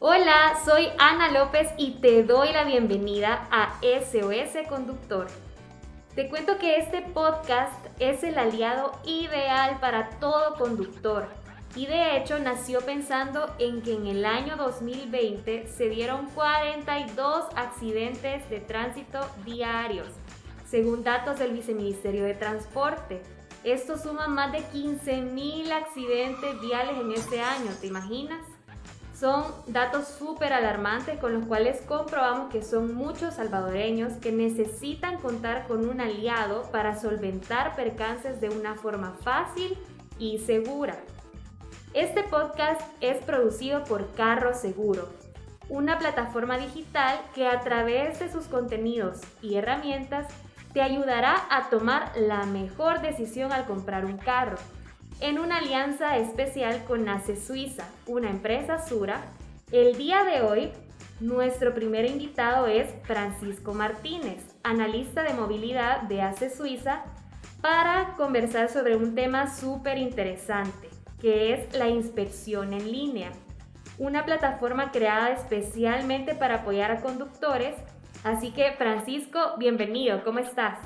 Hola, soy Ana López y te doy la bienvenida a SOS Conductor. Te cuento que este podcast es el aliado ideal para todo conductor y de hecho nació pensando en que en el año 2020 se dieron 42 accidentes de tránsito diarios, según datos del Viceministerio de Transporte. Esto suma más de 15.000 accidentes viales en este año, ¿te imaginas? Son datos súper alarmantes con los cuales comprobamos que son muchos salvadoreños que necesitan contar con un aliado para solventar percances de una forma fácil y segura. Este podcast es producido por Carro Seguro, una plataforma digital que a través de sus contenidos y herramientas te ayudará a tomar la mejor decisión al comprar un carro en una alianza especial con ACE Suiza, una empresa Sura. El día de hoy, nuestro primer invitado es Francisco Martínez, analista de movilidad de ACE Suiza, para conversar sobre un tema súper interesante, que es la inspección en línea, una plataforma creada especialmente para apoyar a conductores. Así que, Francisco, bienvenido, ¿cómo estás?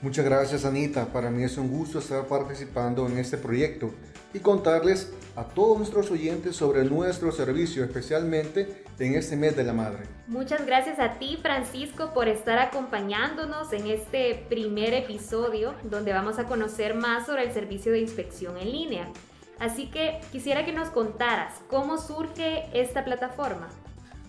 Muchas gracias Anita, para mí es un gusto estar participando en este proyecto y contarles a todos nuestros oyentes sobre nuestro servicio, especialmente en este mes de la madre. Muchas gracias a ti Francisco por estar acompañándonos en este primer episodio donde vamos a conocer más sobre el servicio de inspección en línea. Así que quisiera que nos contaras cómo surge esta plataforma.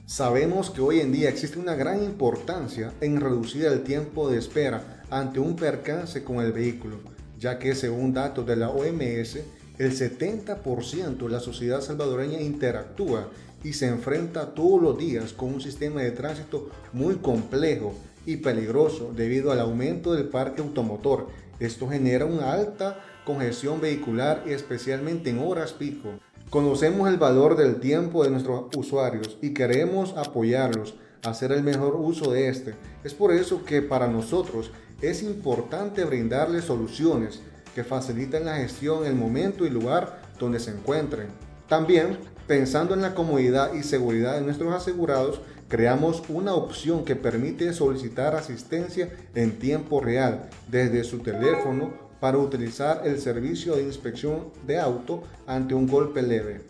Sabemos que hoy en día existe una gran importancia en reducir el tiempo de espera ante un percance con el vehículo, ya que según datos de la OMS, el 70% de la sociedad salvadoreña interactúa y se enfrenta todos los días con un sistema de tránsito muy complejo y peligroso debido al aumento del parque automotor. Esto genera una alta congestión vehicular especialmente en horas pico. Conocemos el valor del tiempo de nuestros usuarios y queremos apoyarlos a hacer el mejor uso de este. Es por eso que para nosotros es importante brindarles soluciones que faciliten la gestión en el momento y lugar donde se encuentren. También, pensando en la comodidad y seguridad de nuestros asegurados, creamos una opción que permite solicitar asistencia en tiempo real desde su teléfono para utilizar el servicio de inspección de auto ante un golpe leve.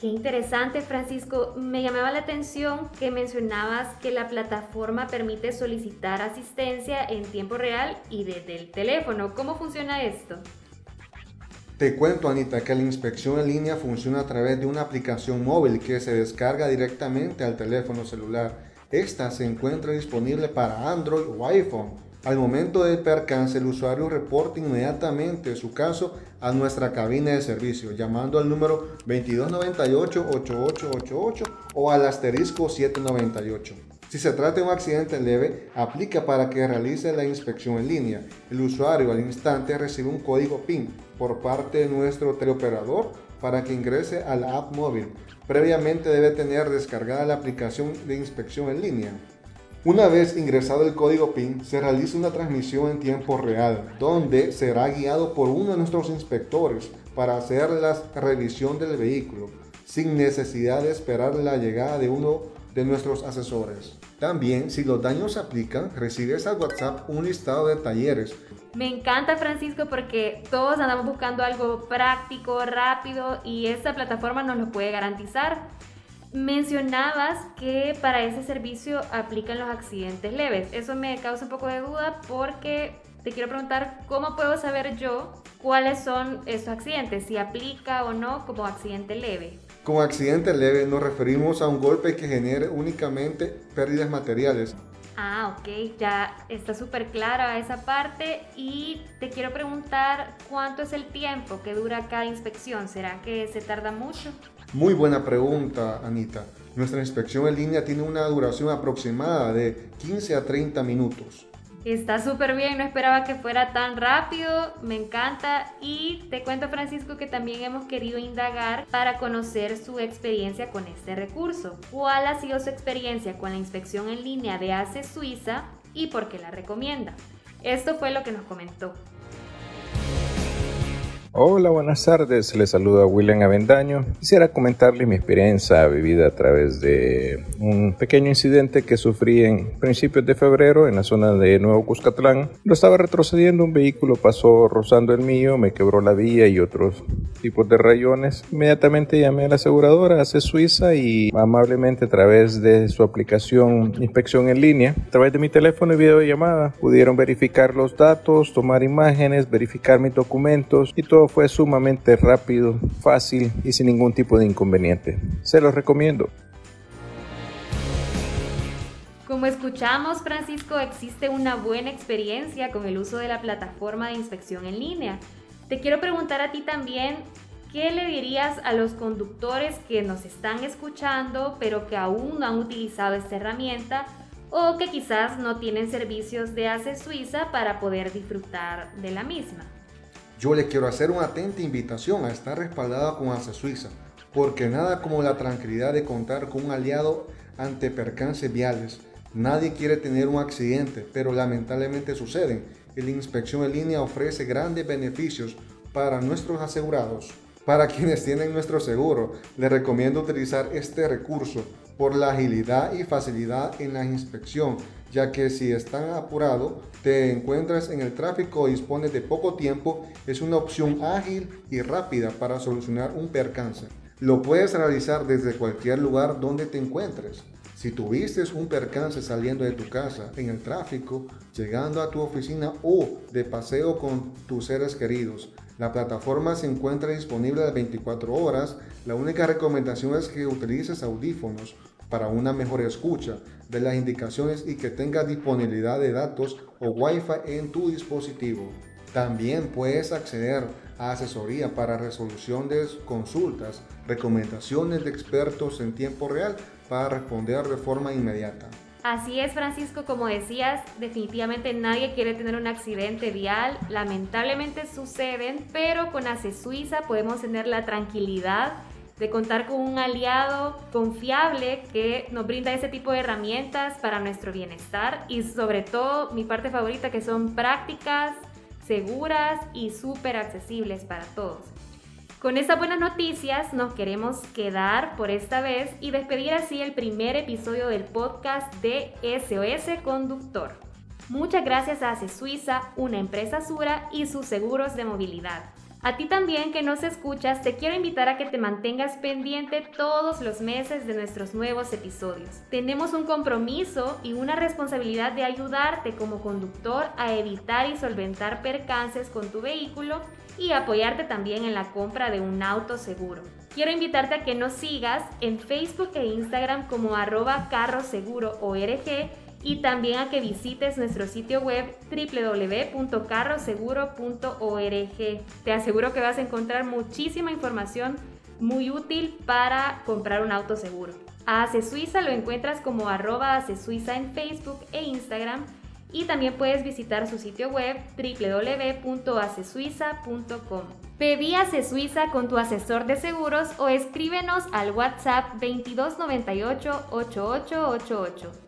Qué interesante, Francisco. Me llamaba la atención que mencionabas que la plataforma permite solicitar asistencia en tiempo real y desde el teléfono. ¿Cómo funciona esto? Te cuento, Anita, que la inspección en línea funciona a través de una aplicación móvil que se descarga directamente al teléfono celular. Esta se encuentra disponible para Android o iPhone al momento del percance, el usuario reporta inmediatamente su caso a nuestra cabina de servicio, llamando al número 2298-8888 o al asterisco 798. Si se trata de un accidente leve, aplica para que realice la inspección en línea. El usuario al instante recibe un código PIN por parte de nuestro teleoperador para que ingrese a la app móvil. Previamente debe tener descargada la aplicación de inspección en línea. Una vez ingresado el código PIN, se realiza una transmisión en tiempo real, donde será guiado por uno de nuestros inspectores para hacer la revisión del vehículo, sin necesidad de esperar la llegada de uno de nuestros asesores. También, si los daños se aplican, recibes al WhatsApp un listado de talleres. Me encanta Francisco porque todos andamos buscando algo práctico, rápido y esta plataforma nos lo puede garantizar. Mencionabas que para ese servicio aplican los accidentes leves. Eso me causa un poco de duda porque te quiero preguntar cómo puedo saber yo cuáles son esos accidentes, si aplica o no como accidente leve. Como accidente leve nos referimos a un golpe que genere únicamente pérdidas materiales. Ah, ok, ya está súper clara esa parte y te quiero preguntar cuánto es el tiempo que dura cada inspección. ¿Será que se tarda mucho? Muy buena pregunta, Anita. Nuestra inspección en línea tiene una duración aproximada de 15 a 30 minutos. Está súper bien, no esperaba que fuera tan rápido, me encanta y te cuento Francisco que también hemos querido indagar para conocer su experiencia con este recurso. ¿Cuál ha sido su experiencia con la inspección en línea de ACE Suiza y por qué la recomienda? Esto fue lo que nos comentó. Hola, buenas tardes. Les saluda William Avendaño. Quisiera comentarles mi experiencia vivida a través de un pequeño incidente que sufrí en principios de febrero en la zona de Nuevo Cuscatlán. Lo estaba retrocediendo, un vehículo pasó rozando el mío, me quebró la vía y otros tipos de rayones. Inmediatamente llamé a la aseguradora, hace Suiza, y amablemente a través de su aplicación Inspección en línea, a través de mi teléfono y videollamada, pudieron verificar los datos, tomar imágenes, verificar mis documentos y todo fue sumamente rápido, fácil y sin ningún tipo de inconveniente. Se los recomiendo. Como escuchamos, Francisco, existe una buena experiencia con el uso de la plataforma de inspección en línea. Te quiero preguntar a ti también, ¿qué le dirías a los conductores que nos están escuchando pero que aún no han utilizado esta herramienta o que quizás no tienen servicios de ACE Suiza para poder disfrutar de la misma? Yo le quiero hacer una atenta invitación a estar respaldada con ACE Suiza, porque nada como la tranquilidad de contar con un aliado ante percances viales. Nadie quiere tener un accidente, pero lamentablemente suceden la inspección en línea ofrece grandes beneficios para nuestros asegurados. Para quienes tienen nuestro seguro, les recomiendo utilizar este recurso por la agilidad y facilidad en la inspección ya que si están apurado, te encuentras en el tráfico y dispones de poco tiempo, es una opción ágil y rápida para solucionar un percance. Lo puedes realizar desde cualquier lugar donde te encuentres. Si tuviste un percance saliendo de tu casa, en el tráfico, llegando a tu oficina o de paseo con tus seres queridos, la plataforma se encuentra disponible las 24 horas. La única recomendación es que utilices audífonos para una mejor escucha de las indicaciones y que tenga disponibilidad de datos o Wi-Fi en tu dispositivo. También puedes acceder a asesoría para resolución de consultas, recomendaciones de expertos en tiempo real para responder de forma inmediata. Así es, Francisco, como decías, definitivamente nadie quiere tener un accidente vial. Lamentablemente suceden, pero con ACE Suiza podemos tener la tranquilidad de contar con un aliado confiable que nos brinda ese tipo de herramientas para nuestro bienestar y sobre todo mi parte favorita que son prácticas, seguras y súper accesibles para todos. Con estas buenas noticias nos queremos quedar por esta vez y despedir así el primer episodio del podcast de SOS Conductor. Muchas gracias a ACE Suiza, una empresa Sura y sus seguros de movilidad. A ti también que nos escuchas, te quiero invitar a que te mantengas pendiente todos los meses de nuestros nuevos episodios. Tenemos un compromiso y una responsabilidad de ayudarte como conductor a evitar y solventar percances con tu vehículo y apoyarte también en la compra de un auto seguro. Quiero invitarte a que nos sigas en Facebook e Instagram como arroba carroseguro.org y también a que visites nuestro sitio web www.carroseguro.org. Te aseguro que vas a encontrar muchísima información muy útil para comprar un auto seguro. A Ace Suiza lo encuentras como arroba Ace Suiza en Facebook e Instagram y también puedes visitar su sitio web www.acesuiza.com. Pedí Ace Suiza con tu asesor de seguros o escríbenos al WhatsApp 2298 8888.